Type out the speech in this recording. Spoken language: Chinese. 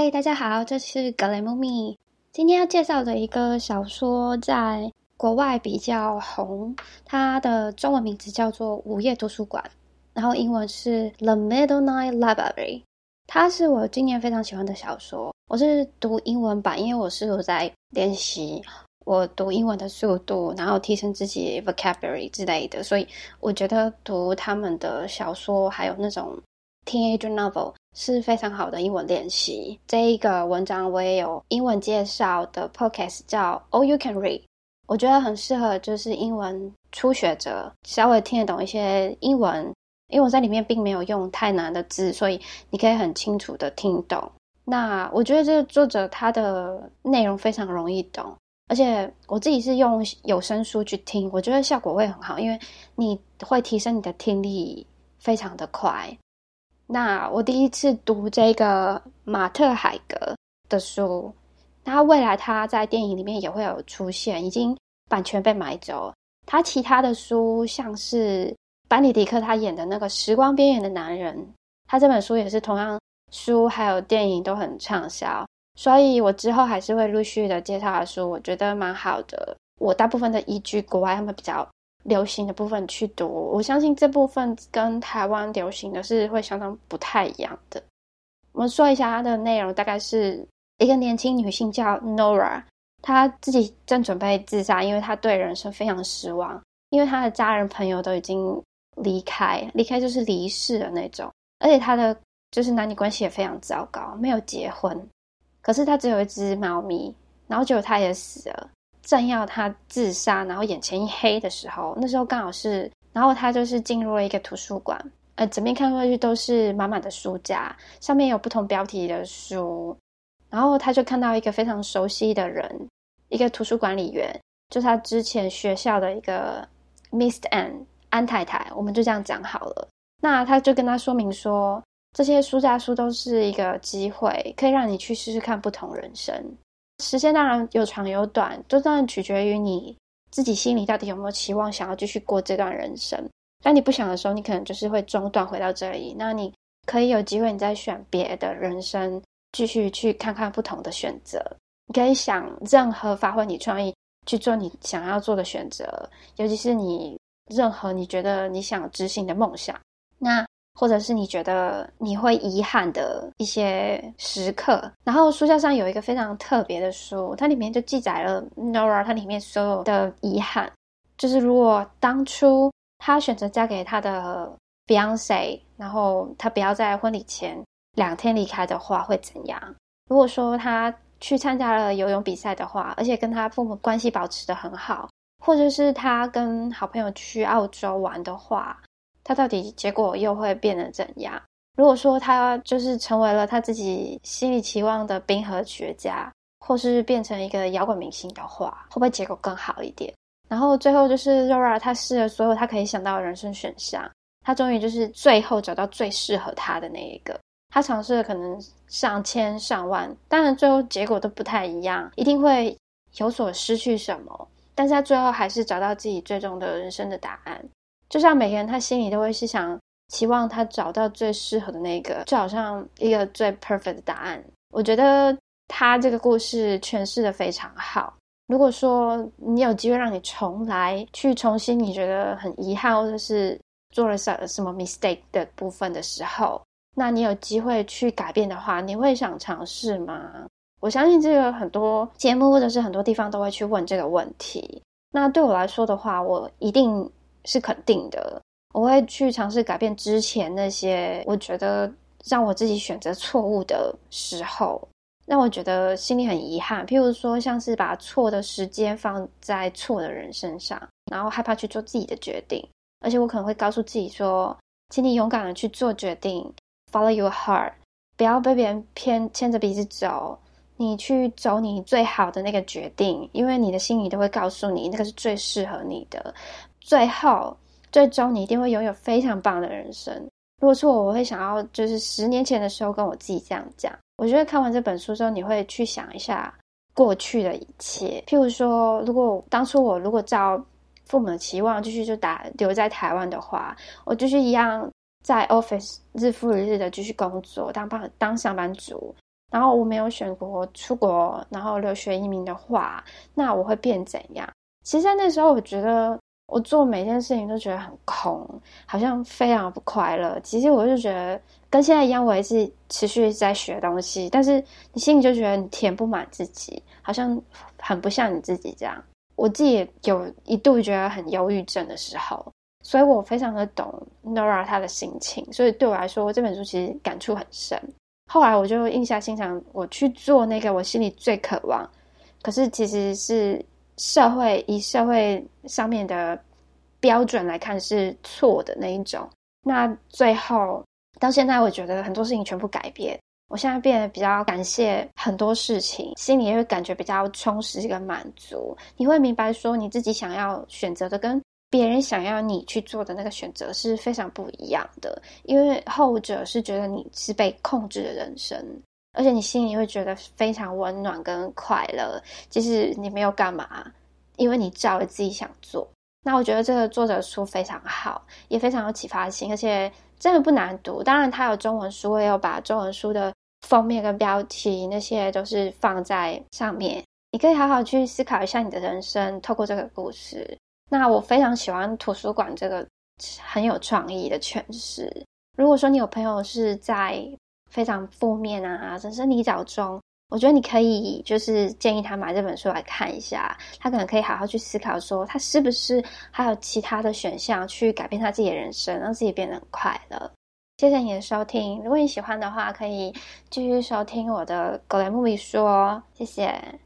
嗨，大家好，这是格雷姆咪。今天要介绍的一个小说，在国外比较红，它的中文名字叫做《午夜图书馆》，然后英文是《The Midnight Library》。它是我今年非常喜欢的小说。我是读英文版，因为我是有在练习我读英文的速度，然后提升自己 vocabulary 之类的，所以我觉得读他们的小说，还有那种 teenage novel。是非常好的英文练习。这一个文章我也有英文介绍的 podcast 叫 All You Can Read，我觉得很适合就是英文初学者稍微听得懂一些英文，因为我在里面并没有用太难的字，所以你可以很清楚的听懂。那我觉得这个作者他的内容非常容易懂，而且我自己是用有声书去听，我觉得效果会很好，因为你会提升你的听力非常的快。那我第一次读这个马特海格的书，他未来他在电影里面也会有出现，已经版权被买走。他其他的书像是班尼迪克他演的那个《时光边缘的男人》，他这本书也是同样书还有电影都很畅销，所以我之后还是会陆续的介绍的书，我觉得蛮好的。我大部分的依据国外他们比较。流行的部分去读，我相信这部分跟台湾流行的是会相当不太一样的。我们说一下它的内容，大概是一个年轻女性叫 Nora，她自己正准备自杀，因为她对人生非常失望，因为她的家人朋友都已经离开，离开就是离世的那种，而且她的就是男女关系也非常糟糕，没有结婚，可是她只有一只猫咪，然后结果她也死了。正要他自杀，然后眼前一黑的时候，那时候刚好是，然后他就是进入了一个图书馆，呃，整面看过去都是满满的书架，上面有不同标题的书，然后他就看到一个非常熟悉的人，一个图书管理员，就是他之前学校的一个 Miss Anne 安太太，我们就这样讲好了。那他就跟他说明说，这些书架书都是一个机会，可以让你去试试看不同人生。时间当然有长有短，就当然取决于你自己心里到底有没有期望想要继续过这段人生。当你不想的时候，你可能就是会中断回到这里。那你可以有机会，你再选别的人生，继续去看看不同的选择。你可以想任何发挥你创意去做你想要做的选择，尤其是你任何你觉得你想执行的梦想。那。或者是你觉得你会遗憾的一些时刻，然后书架上有一个非常特别的书，它里面就记载了 Nora 它里面所有的遗憾，就是如果当初她选择嫁给他的 Beyonce，然后她不要在婚礼前两天离开的话会怎样？如果说她去参加了游泳比赛的话，而且跟他父母关系保持的很好，或者是他跟好朋友去澳洲玩的话。他到底结果又会变得怎样？如果说他就是成为了他自己心里期望的冰河学家，或是变成一个摇滚明星的话，会不会结果更好一点？然后最后就是 Rora，他试了所有他可以想到的人生选项，他终于就是最后找到最适合他的那一个。他尝试了可能上千上万，当然最后结果都不太一样，一定会有所失去什么，但是他最后还是找到自己最终的人生的答案。就像每个人，他心里都会是想期望他找到最适合的那个，就好像一个最 perfect 的答案。我觉得他这个故事诠释的非常好。如果说你有机会让你重来去重新，你觉得很遗憾或者是做了什什么 mistake 的部分的时候，那你有机会去改变的话，你会想尝试吗？我相信这个很多节目或者是很多地方都会去问这个问题。那对我来说的话，我一定。是肯定的，我会去尝试改变之前那些我觉得让我自己选择错误的时候，让我觉得心里很遗憾。譬如说，像是把错的时间放在错的人身上，然后害怕去做自己的决定。而且我可能会告诉自己说，请你勇敢的去做决定，follow your heart，不要被别人偏牵着鼻子走，你去走你最好的那个决定，因为你的心里都会告诉你那个是最适合你的。最后，最终你一定会拥有非常棒的人生。如果是我，我会想要就是十年前的时候跟我自己这样讲。我觉得看完这本书之后，你会去想一下过去的一切。譬如说，如果当初我如果照父母的期望继续就打留在台湾的话，我就是一样在 office 日复一日的继续工作，当班当上班族。然后我没有选国出国，然后留学移民的话，那我会变怎样？其实，在那时候，我觉得我做每件事情都觉得很空，好像非常不快乐。其实，我就觉得跟现在一样，我也是持续在学东西，但是你心里就觉得你填不满自己，好像很不像你自己这样。我自己也有一度觉得很忧郁症的时候，所以我非常的懂 Nora 她的心情，所以对我来说，这本书其实感触很深。后来我就印下心肠，我去做那个我心里最渴望，可是其实是。社会以社会上面的标准来看是错的那一种，那最后到现在，我觉得很多事情全部改变。我现在变得比较感谢很多事情，心里也会感觉比较充实跟满足。你会明白说，你自己想要选择的跟别人想要你去做的那个选择是非常不一样的，因为后者是觉得你是被控制的人生。而且你心里会觉得非常温暖跟快乐，即使你没有干嘛，因为你照着自己想做。那我觉得这个作者书非常好，也非常有启发性，而且真的不难读。当然，它有中文书，也有把中文书的封面跟标题那些都是放在上面，你可以好好去思考一下你的人生，透过这个故事。那我非常喜欢图书馆这个很有创意的诠释。如果说你有朋友是在。非常负面啊，人生泥沼中，我觉得你可以就是建议他买这本书来看一下，他可能可以好好去思考，说他是不是还有其他的选项去改变他自己的人生，让自己变得很快乐。谢谢你的收听，如果你喜欢的话，可以继续收听我的格雷木米说，谢谢。